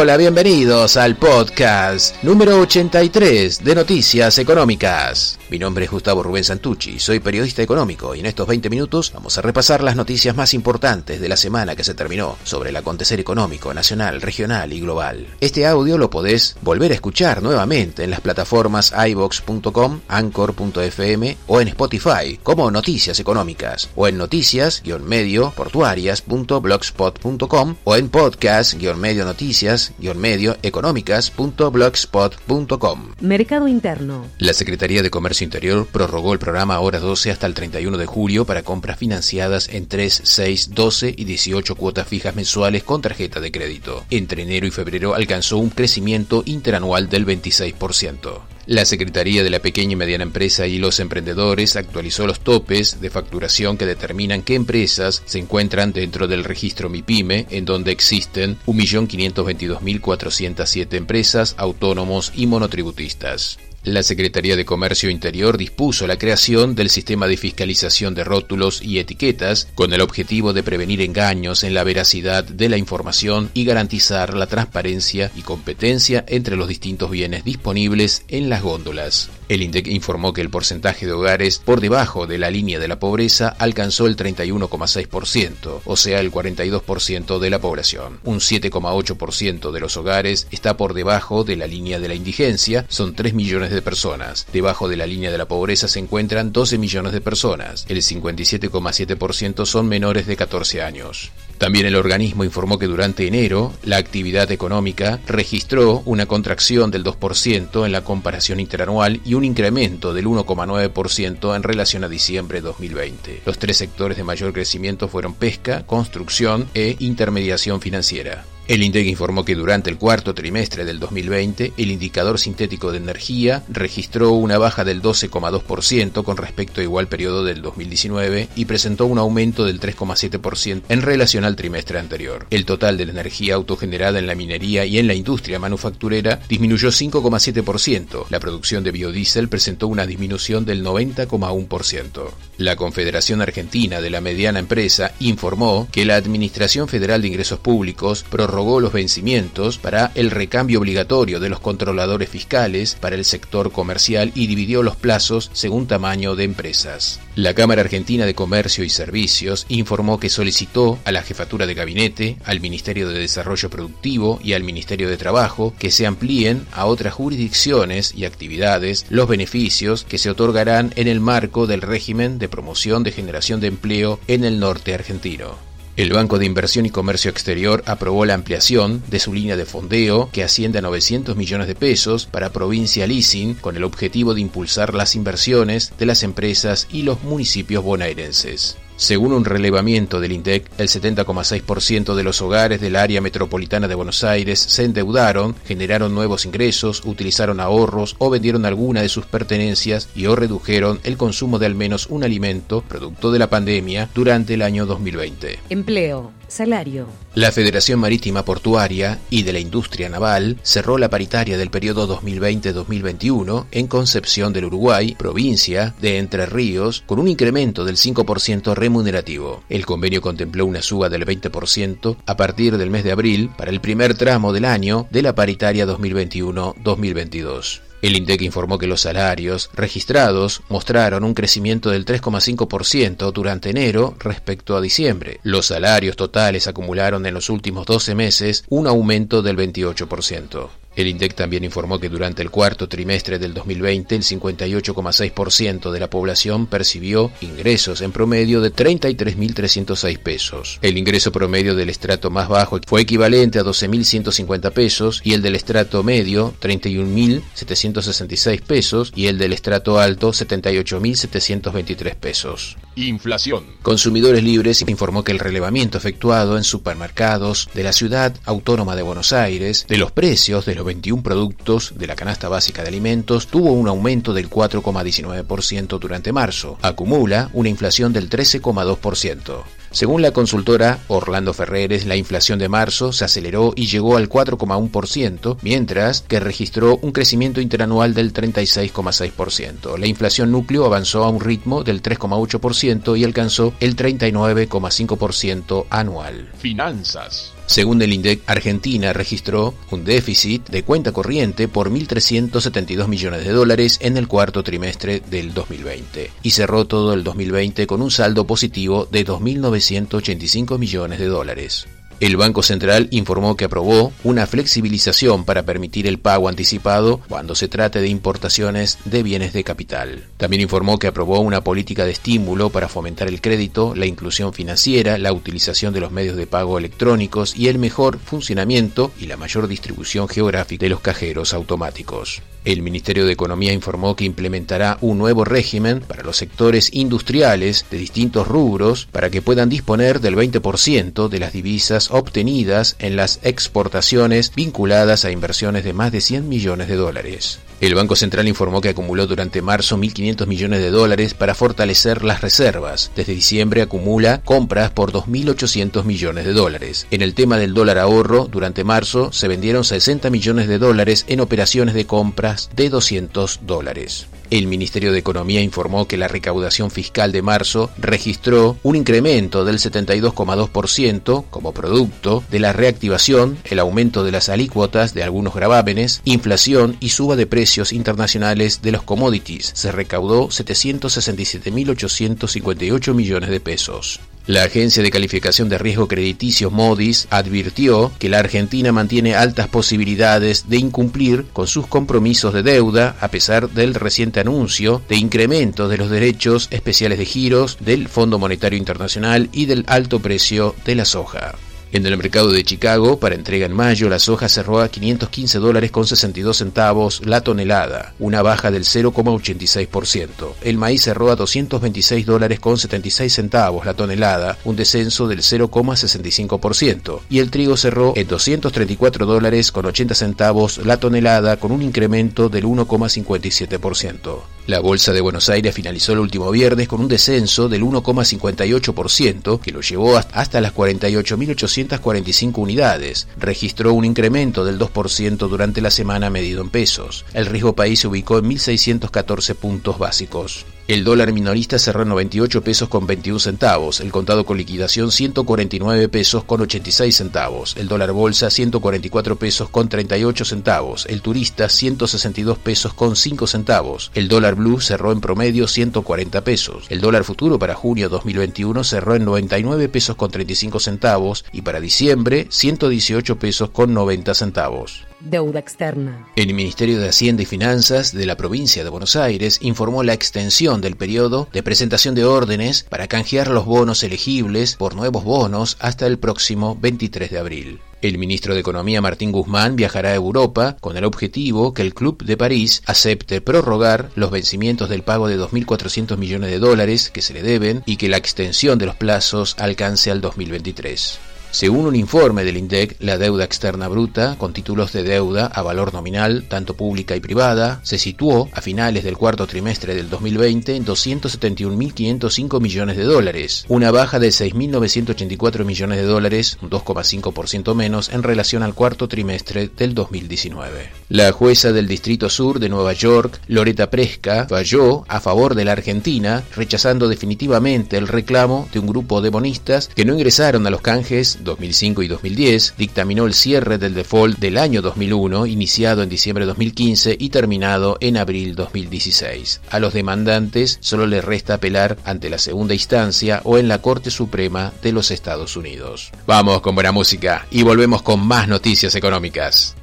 Hola, bienvenidos al podcast número 83 de Noticias Económicas. Mi nombre es Gustavo Rubén Santucci, soy periodista económico y en estos 20 minutos vamos a repasar las noticias más importantes de la semana que se terminó sobre el acontecer económico nacional, regional y global. Este audio lo podés volver a escuchar nuevamente en las plataformas ibox.com, anchor.fm o en Spotify como Noticias Económicas o en noticias-medio portuarias.blogspot.com o en podcast-medio noticias-medio económicas.blogspot.com. Mercado Interno. La Secretaría de Comercio Interior prorrogó el programa Hora 12 hasta el 31 de julio para compras financiadas en 3, 6, 12 y 18 cuotas fijas mensuales con tarjeta de crédito. Entre enero y febrero alcanzó un crecimiento interanual del 26%. La Secretaría de la Pequeña y Mediana Empresa y los Emprendedores actualizó los topes de facturación que determinan qué empresas se encuentran dentro del registro MIPYME, en donde existen 1.522.407 empresas, autónomos y monotributistas. La Secretaría de Comercio Interior dispuso la creación del sistema de fiscalización de rótulos y etiquetas con el objetivo de prevenir engaños en la veracidad de la información y garantizar la transparencia y competencia entre los distintos bienes disponibles en las góndolas. El INDEC informó que el porcentaje de hogares por debajo de la línea de la pobreza alcanzó el 31,6%, o sea, el 42% de la población. Un 7,8% de los hogares está por debajo de la línea de la indigencia, son 3 millones de personas. Debajo de la línea de la pobreza se encuentran 12 millones de personas. El 57,7% son menores de 14 años. También el organismo informó que durante enero la actividad económica registró una contracción del 2% en la comparación interanual y un incremento del 1,9% en relación a diciembre de 2020. Los tres sectores de mayor crecimiento fueron pesca, construcción e intermediación financiera. El INDEC informó que durante el cuarto trimestre del 2020 el indicador sintético de energía registró una baja del 12,2% con respecto a igual periodo del 2019 y presentó un aumento del 3,7% en relación al trimestre anterior. El total de la energía autogenerada en la minería y en la industria manufacturera disminuyó 5,7%. La producción de biodiesel presentó una disminución del 90,1%. La Confederación Argentina de la Mediana Empresa informó que la Administración Federal de Ingresos Públicos prorrogó los vencimientos para el recambio obligatorio de los controladores fiscales para el sector comercial y dividió los plazos según tamaño de empresas. La Cámara Argentina de Comercio y Servicios informó que solicitó a la Jefatura de Gabinete, al Ministerio de Desarrollo Productivo y al Ministerio de Trabajo que se amplíen a otras jurisdicciones y actividades los beneficios que se otorgarán en el marco del régimen de promoción de generación de empleo en el norte argentino. El Banco de Inversión y Comercio Exterior aprobó la ampliación de su línea de fondeo que asciende a 900 millones de pesos para Provincia Leasing con el objetivo de impulsar las inversiones de las empresas y los municipios bonaerenses. Según un relevamiento del INDEC, el 70,6% de los hogares del área metropolitana de Buenos Aires se endeudaron, generaron nuevos ingresos, utilizaron ahorros o vendieron alguna de sus pertenencias y o redujeron el consumo de al menos un alimento producto de la pandemia durante el año 2020. Empleo. Salario. La Federación Marítima Portuaria y de la Industria Naval cerró la paritaria del periodo 2020-2021 en Concepción del Uruguay, provincia de Entre Ríos, con un incremento del 5% remunerativo. El convenio contempló una suba del 20% a partir del mes de abril para el primer tramo del año de la paritaria 2021-2022. El INDEC informó que los salarios registrados mostraron un crecimiento del 3,5% durante enero respecto a diciembre. Los salarios totales acumularon en los últimos 12 meses un aumento del 28%. El INDEC también informó que durante el cuarto trimestre del 2020 el 58,6% de la población percibió ingresos en promedio de 33.306 pesos. El ingreso promedio del estrato más bajo fue equivalente a 12.150 pesos y el del estrato medio 31.766 pesos y el del estrato alto 78.723 pesos. Inflación. Consumidores Libres informó que el relevamiento efectuado en supermercados de la ciudad autónoma de Buenos Aires de los precios de los 21 productos de la canasta básica de alimentos tuvo un aumento del 4,19% durante marzo. Acumula una inflación del 13,2%. Según la consultora Orlando Ferreres, la inflación de marzo se aceleró y llegó al 4,1%, mientras que registró un crecimiento interanual del 36,6%. La inflación núcleo avanzó a un ritmo del 3,8% y alcanzó el 39,5% anual. Finanzas. Según el INDEC, Argentina registró un déficit de cuenta corriente por 1.372 millones de dólares en el cuarto trimestre del 2020 y cerró todo el 2020 con un saldo positivo de 2.985 millones de dólares. El Banco Central informó que aprobó una flexibilización para permitir el pago anticipado cuando se trate de importaciones de bienes de capital. También informó que aprobó una política de estímulo para fomentar el crédito, la inclusión financiera, la utilización de los medios de pago electrónicos y el mejor funcionamiento y la mayor distribución geográfica de los cajeros automáticos. El Ministerio de Economía informó que implementará un nuevo régimen para los sectores industriales de distintos rubros para que puedan disponer del 20% de las divisas obtenidas en las exportaciones vinculadas a inversiones de más de 100 millones de dólares. El Banco Central informó que acumuló durante marzo 1.500 millones de dólares para fortalecer las reservas. Desde diciembre acumula compras por 2.800 millones de dólares. En el tema del dólar ahorro, durante marzo se vendieron 60 millones de dólares en operaciones de compras de 200 dólares. El Ministerio de Economía informó que la recaudación fiscal de marzo registró un incremento del 72,2% como producto de la reactivación, el aumento de las alícuotas de algunos gravámenes, inflación y suba de precios internacionales de los commodities. Se recaudó 767.858 millones de pesos. La agencia de calificación de riesgo crediticio Modis advirtió que la Argentina mantiene altas posibilidades de incumplir con sus compromisos de deuda a pesar del reciente anuncio de incremento de los derechos especiales de giros del Fondo Monetario Internacional y del alto precio de la soja. En el mercado de Chicago, para entrega en mayo, la soja cerró a 515 dólares con 62 centavos la tonelada, una baja del 0,86%. El maíz cerró a 226 dólares con 76 centavos la tonelada, un descenso del 0,65%. Y el trigo cerró en 234 dólares con 80 centavos la tonelada, con un incremento del 1,57%. La Bolsa de Buenos Aires finalizó el último viernes con un descenso del 1,58% que lo llevó hasta las 48.845 unidades. Registró un incremento del 2% durante la semana medido en pesos. El riesgo país se ubicó en 1.614 puntos básicos. El dólar minorista cerró en 98 pesos con 21 centavos, el contado con liquidación 149 pesos con 86 centavos, el dólar bolsa 144 pesos con 38 centavos, el turista 162 pesos con 5 centavos, el dólar blue cerró en promedio 140 pesos, el dólar futuro para junio 2021 cerró en 99 pesos con 35 centavos y para diciembre 118 pesos con 90 centavos. Deuda externa. El Ministerio de Hacienda y Finanzas de la provincia de Buenos Aires informó la extensión del periodo de presentación de órdenes para canjear los bonos elegibles por nuevos bonos hasta el próximo 23 de abril. El ministro de Economía Martín Guzmán viajará a Europa con el objetivo que el Club de París acepte prorrogar los vencimientos del pago de 2.400 millones de dólares que se le deben y que la extensión de los plazos alcance al 2023. Según un informe del INDEC, la deuda externa bruta, con títulos de deuda a valor nominal, tanto pública y privada, se situó a finales del cuarto trimestre del 2020 en 271.505 millones de dólares, una baja de 6.984 millones de dólares, un 2,5% menos en relación al cuarto trimestre del 2019. La jueza del Distrito Sur de Nueva York, Loreta Presca, falló a favor de la Argentina, rechazando definitivamente el reclamo de un grupo de bonistas que no ingresaron a los canjes 2005 y 2010, dictaminó el cierre del default del año 2001, iniciado en diciembre de 2015 y terminado en abril 2016. A los demandantes solo les resta apelar ante la segunda instancia o en la Corte Suprema de los Estados Unidos. Vamos con buena música y volvemos con más noticias económicas.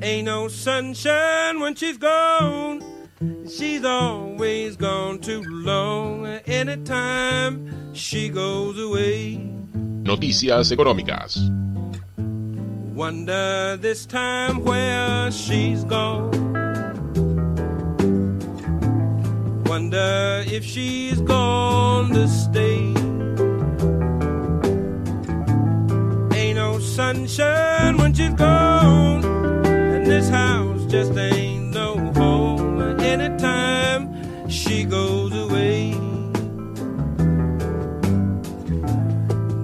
Ain't no sunshine when she's gone. She's always gone too long. Anytime she goes away. Noticias económicas. Wonder this time where she's gone. Wonder if she's gone to stay. Ain't no sunshine when she's gone this house just ain't no home anytime she goes away.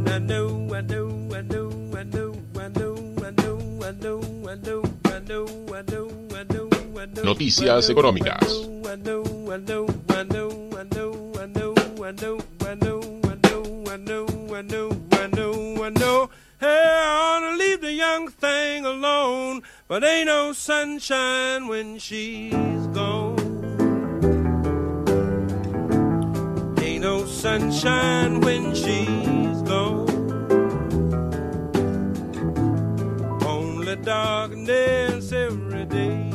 I know, I know, I know, I know, I know, I know, I know, I know, I know, I know, I know, I know. Noticias económicas. I know, I know, I know, I know, I know, I know, I know, I know, I know, I know, I know, I know. I. But ain't no sunshine when she's gone. Ain't no sunshine when she's gone. Only darkness every day.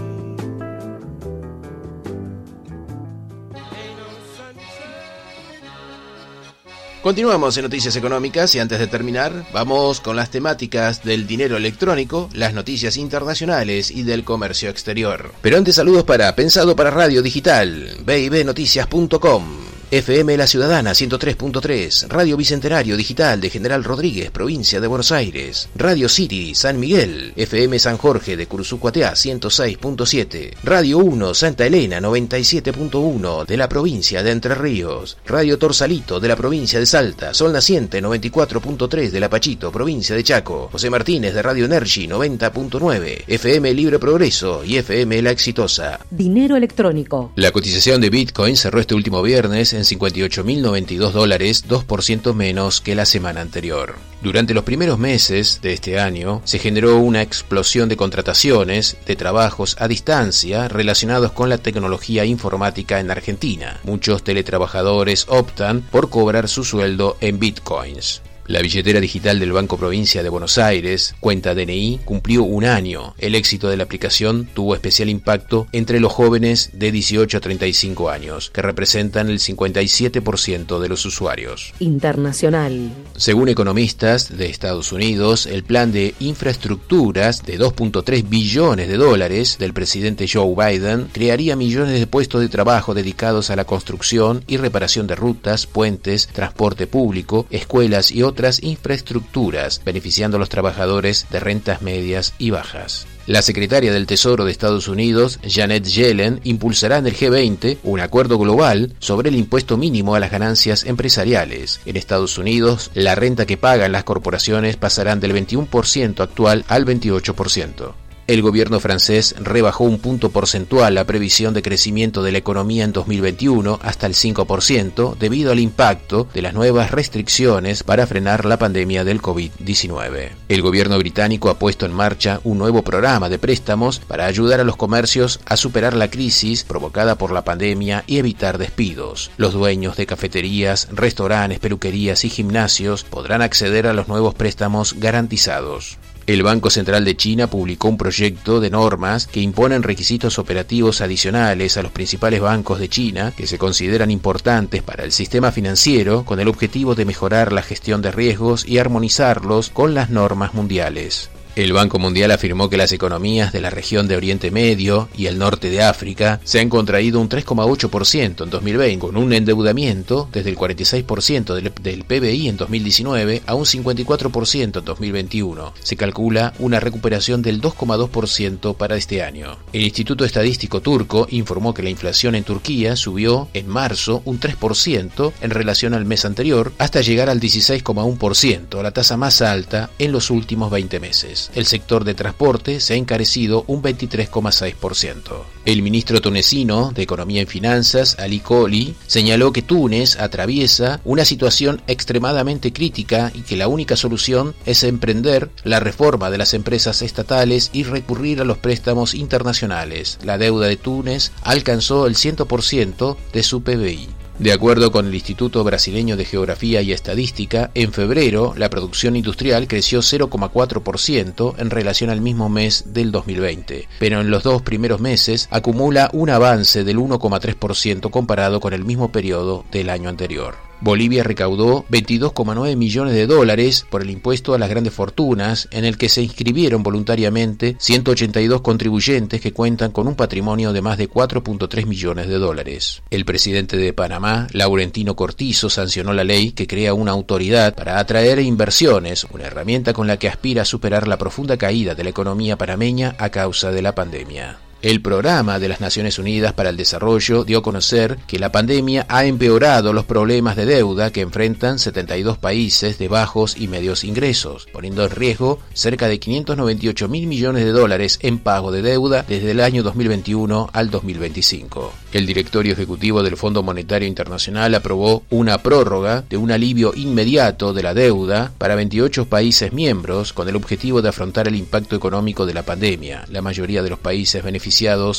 Continuamos en Noticias Económicas y antes de terminar, vamos con las temáticas del dinero electrónico, las noticias internacionales y del comercio exterior. Pero antes saludos para Pensado para Radio Digital, bibnoticias.com. FM La Ciudadana 103.3, Radio Bicentenario Digital de General Rodríguez, provincia de Buenos Aires, Radio City San Miguel, FM San Jorge de Cursucuateá 106.7, Radio 1 Santa Elena 97.1 de la provincia de Entre Ríos, Radio Torsalito de la provincia de Salta, Sol Naciente 94.3 de La Pachito, provincia de Chaco, José Martínez de Radio Energy 90.9, FM Libre Progreso y FM La Exitosa. Dinero electrónico. La cotización de Bitcoin cerró este último viernes en 58.092 dólares, 2% menos que la semana anterior. Durante los primeros meses de este año se generó una explosión de contrataciones de trabajos a distancia relacionados con la tecnología informática en Argentina. Muchos teletrabajadores optan por cobrar su sueldo en bitcoins. La billetera digital del Banco Provincia de Buenos Aires, cuenta DNI, cumplió un año. El éxito de la aplicación tuvo especial impacto entre los jóvenes de 18 a 35 años, que representan el 57% de los usuarios. Internacional. Según economistas de Estados Unidos, el plan de infraestructuras de 2.3 billones de dólares del presidente Joe Biden crearía millones de puestos de trabajo dedicados a la construcción y reparación de rutas, puentes, transporte público, escuelas y otras infraestructuras, beneficiando a los trabajadores de rentas medias y bajas. La secretaria del Tesoro de Estados Unidos, Janet Yellen, impulsará en el G20 un acuerdo global sobre el impuesto mínimo a las ganancias empresariales. En Estados Unidos, la renta que pagan las corporaciones pasarán del 21% actual al 28% el gobierno francés rebajó un punto porcentual la previsión de crecimiento de la economía en 2021 hasta el 5% debido al impacto de las nuevas restricciones para frenar la pandemia del COVID-19. El gobierno británico ha puesto en marcha un nuevo programa de préstamos para ayudar a los comercios a superar la crisis provocada por la pandemia y evitar despidos. Los dueños de cafeterías, restaurantes, peluquerías y gimnasios podrán acceder a los nuevos préstamos garantizados. El Banco Central de China publicó un proyecto de normas que imponen requisitos operativos adicionales a los principales bancos de China que se consideran importantes para el sistema financiero con el objetivo de mejorar la gestión de riesgos y armonizarlos con las normas mundiales. El Banco Mundial afirmó que las economías de la región de Oriente Medio y el norte de África se han contraído un 3,8% en 2020, con un endeudamiento desde el 46% del, del, PBI en 2019 a un 54% en 2021. Se calcula una recuperación del 2,2% para este año. El Instituto Estadístico Turco informó que la inflación en Turquía subió en marzo un 3% en relación al mes anterior hasta llegar al 16,1%, la tasa más alta en los últimos 20 meses el sector de transporte se ha encarecido un 23,6%. El ministro tunecino de Economía y Finanzas, Ali Koli, señaló que Túnez atraviesa una situación extremadamente crítica y que la única solución es emprender la reforma de las empresas estatales y recurrir a los préstamos internacionales. La deuda de Túnez alcanzó el 100% de su PBI. De acuerdo con el Instituto Brasileño de Geografía y Estadística, en febrero la producción industrial creció 0,4% en relación al mismo mes del 2020, pero en los dos primeros meses acumula un avance del 1,3% comparado con el mismo periodo del año anterior. Bolivia recaudó 22,9 millones de dólares por el impuesto a las grandes fortunas, en el que se inscribieron voluntariamente 182 contribuyentes que cuentan con un patrimonio de más de 4.3 millones de dólares. El presidente de Panamá, Laurentino Cortizo, sancionó la ley que crea una autoridad para atraer inversiones, una herramienta con la que aspira a superar la profunda caída de la economía panameña a causa de la pandemia. El programa de las Naciones Unidas para el Desarrollo dio a conocer que la pandemia ha empeorado los problemas de deuda que enfrentan 72 países de bajos y medios ingresos, poniendo en riesgo cerca de 598 mil millones de dólares en pago de deuda desde el año 2021 al 2025. El directorio ejecutivo del Fondo Monetario Internacional aprobó una prórroga de un alivio inmediato de la deuda para 28 países miembros con el objetivo de afrontar el impacto económico de la pandemia. La mayoría de los países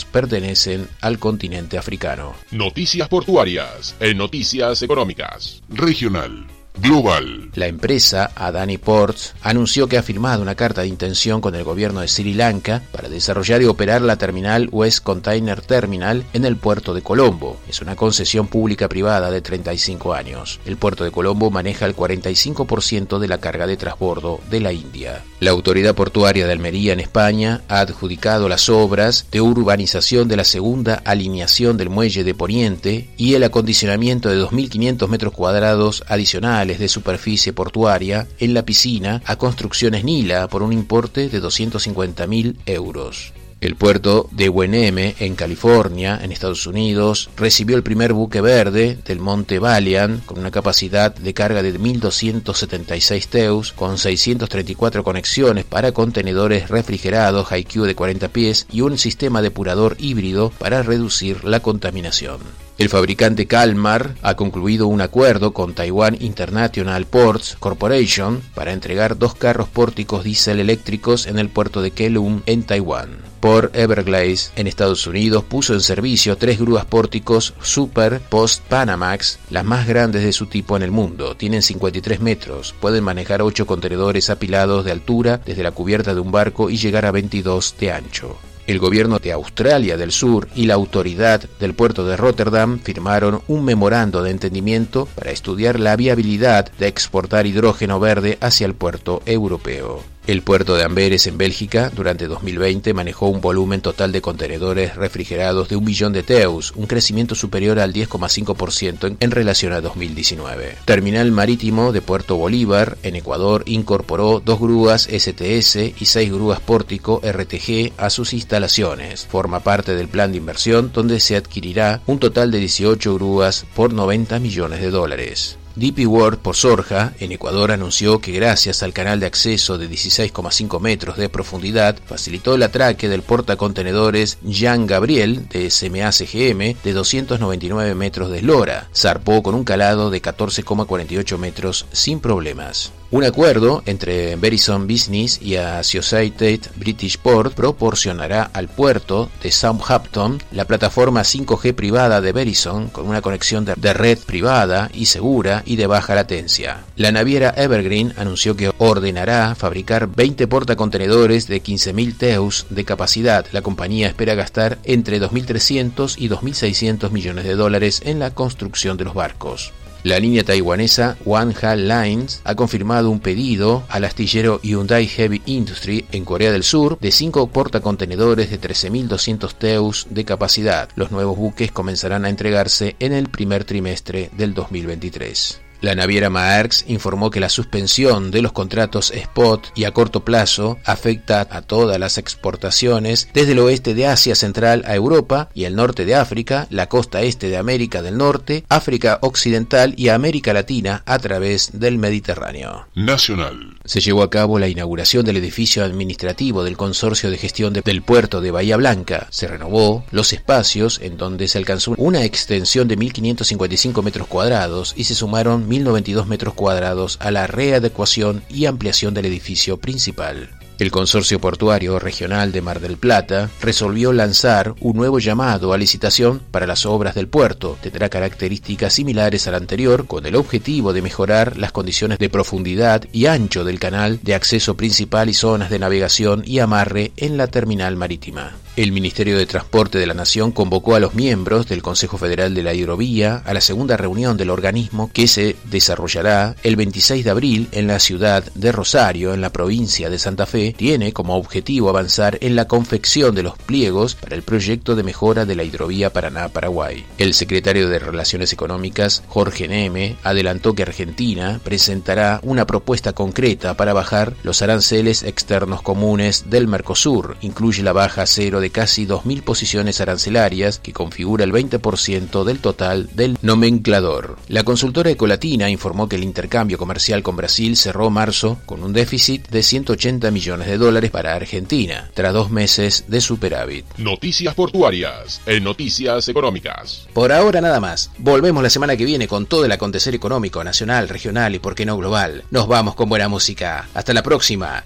pertenecen al continente africano. Noticias portuarias en Noticias Económicas. Regional. Global. La empresa Adani Ports anunció que ha firmado una carta de intención con el gobierno de Sri Lanka para desarrollar y operar la terminal West Container Terminal en el puerto de Colombo. Es una concesión pública privada de 35 años. El puerto de Colombo maneja el 45% de la carga de transbordo de la India. La autoridad portuaria de Almería en España ha adjudicado las obras de urbanización de la segunda alineación del muelle de Poniente y el acondicionamiento de 2.500 metros cuadrados adicionales de superficie portuaria en la piscina a Construcciones Nila por un importe de 250.000 euros. El puerto de Weneme, en California, en Estados Unidos, recibió el primer buque verde del Monte Valiant con una capacidad de carga de 1.276 teus, con 634 conexiones para contenedores refrigerados HiQ de 40 pies y un sistema depurador híbrido para reducir la contaminación. El fabricante Kalmar ha concluido un acuerdo con Taiwan International Ports Corporation para entregar dos carros pórticos diésel eléctricos en el puerto de Kelung, en Taiwán. Por Everglades, en Estados Unidos, puso en servicio tres grúas pórticos Super Post Panamax, las más grandes de su tipo en el mundo. Tienen 53 metros, pueden manejar 8 contenedores apilados de altura desde la cubierta de un barco y llegar a 22 de ancho. El gobierno de Australia del Sur y la autoridad del puerto de Rotterdam firmaron un memorando de entendimiento para estudiar la viabilidad de exportar hidrógeno verde hacia el puerto europeo. El puerto de Amberes en Bélgica durante 2020 manejó un volumen total de contenedores refrigerados de un millón de teus, un crecimiento superior al 10,5% en relación a 2019. Terminal Marítimo de Puerto Bolívar en Ecuador incorporó dos grúas STS y seis grúas pórtico RTG a sus instalaciones. Forma parte del plan de inversión donde se adquirirá un total de 18 grúas por 90 millones de dólares. DP World por Sorja, en Ecuador, anunció que gracias al canal de acceso de 16,5 metros de profundidad, facilitó el atraque del portacontenedores Jean Gabriel de SMA CGM de 299 metros de eslora. Zarpó con un calado de 14,48 metros sin problemas. Un acuerdo entre Verizon Business y Associated British Port proporcionará al puerto de Southampton la plataforma 5G privada de Verizon con una conexión de red privada y segura y de baja latencia. La naviera Evergreen anunció que ordenará fabricar 20 portacontenedores de 15.000 teus de capacidad. La compañía espera gastar entre 2.300 y 2.600 millones de dólares en la construcción de los barcos. La línea taiwanesa Hal Lines ha confirmado un pedido al astillero Hyundai Heavy Industry en Corea del Sur de cinco portacontenedores de 13.200 teus de capacidad. Los nuevos buques comenzarán a entregarse en el primer trimestre del 2023. La naviera Maersk informó que la suspensión de los contratos spot y a corto plazo afecta a todas las exportaciones desde el oeste de Asia Central a Europa y el norte de África, la costa este de América del Norte, África Occidental y América Latina a través del Mediterráneo. Nacional. Se llevó a cabo la inauguración del edificio administrativo del Consorcio de Gestión del Puerto de Bahía Blanca. Se renovó los espacios en donde se alcanzó una extensión de 1.555 metros cuadrados y se sumaron 1.092 metros cuadrados a la readecuación y ampliación del edificio principal. El Consorcio Portuario Regional de Mar del Plata resolvió lanzar un nuevo llamado a licitación para las obras del puerto. Tendrá características similares al anterior con el objetivo de mejorar las condiciones de profundidad y ancho del canal de acceso principal y zonas de navegación y amarre en la terminal marítima. El Ministerio de Transporte de la Nación convocó a los miembros del Consejo Federal de la Hidrovía a la segunda reunión del organismo que se desarrollará el 26 de abril en la ciudad de Rosario, en la provincia de Santa Fe. Tiene como objetivo avanzar en la confección de los pliegos para el proyecto de mejora de la hidrovía Paraná-Paraguay. El secretario de Relaciones Económicas, Jorge Neme, adelantó que Argentina presentará una propuesta concreta para bajar los aranceles externos comunes del Mercosur. Incluye la baja cero de de casi 2.000 posiciones arancelarias, que configura el 20% del total del nomenclador. La consultora Ecolatina informó que el intercambio comercial con Brasil cerró marzo con un déficit de 180 millones de dólares para Argentina, tras dos meses de superávit. Noticias portuarias en Noticias Económicas. Por ahora nada más. Volvemos la semana que viene con todo el acontecer económico, nacional, regional y por qué no global. Nos vamos con buena música. Hasta la próxima.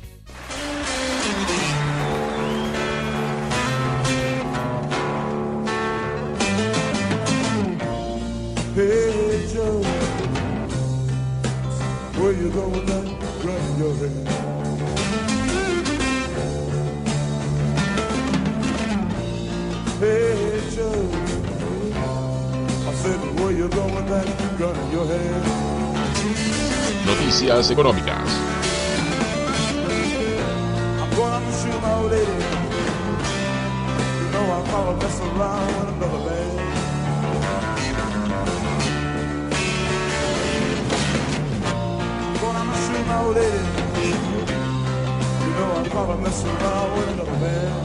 Another man.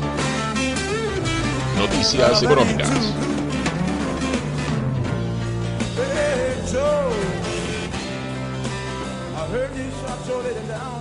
Noticias Económicas. shorted and down.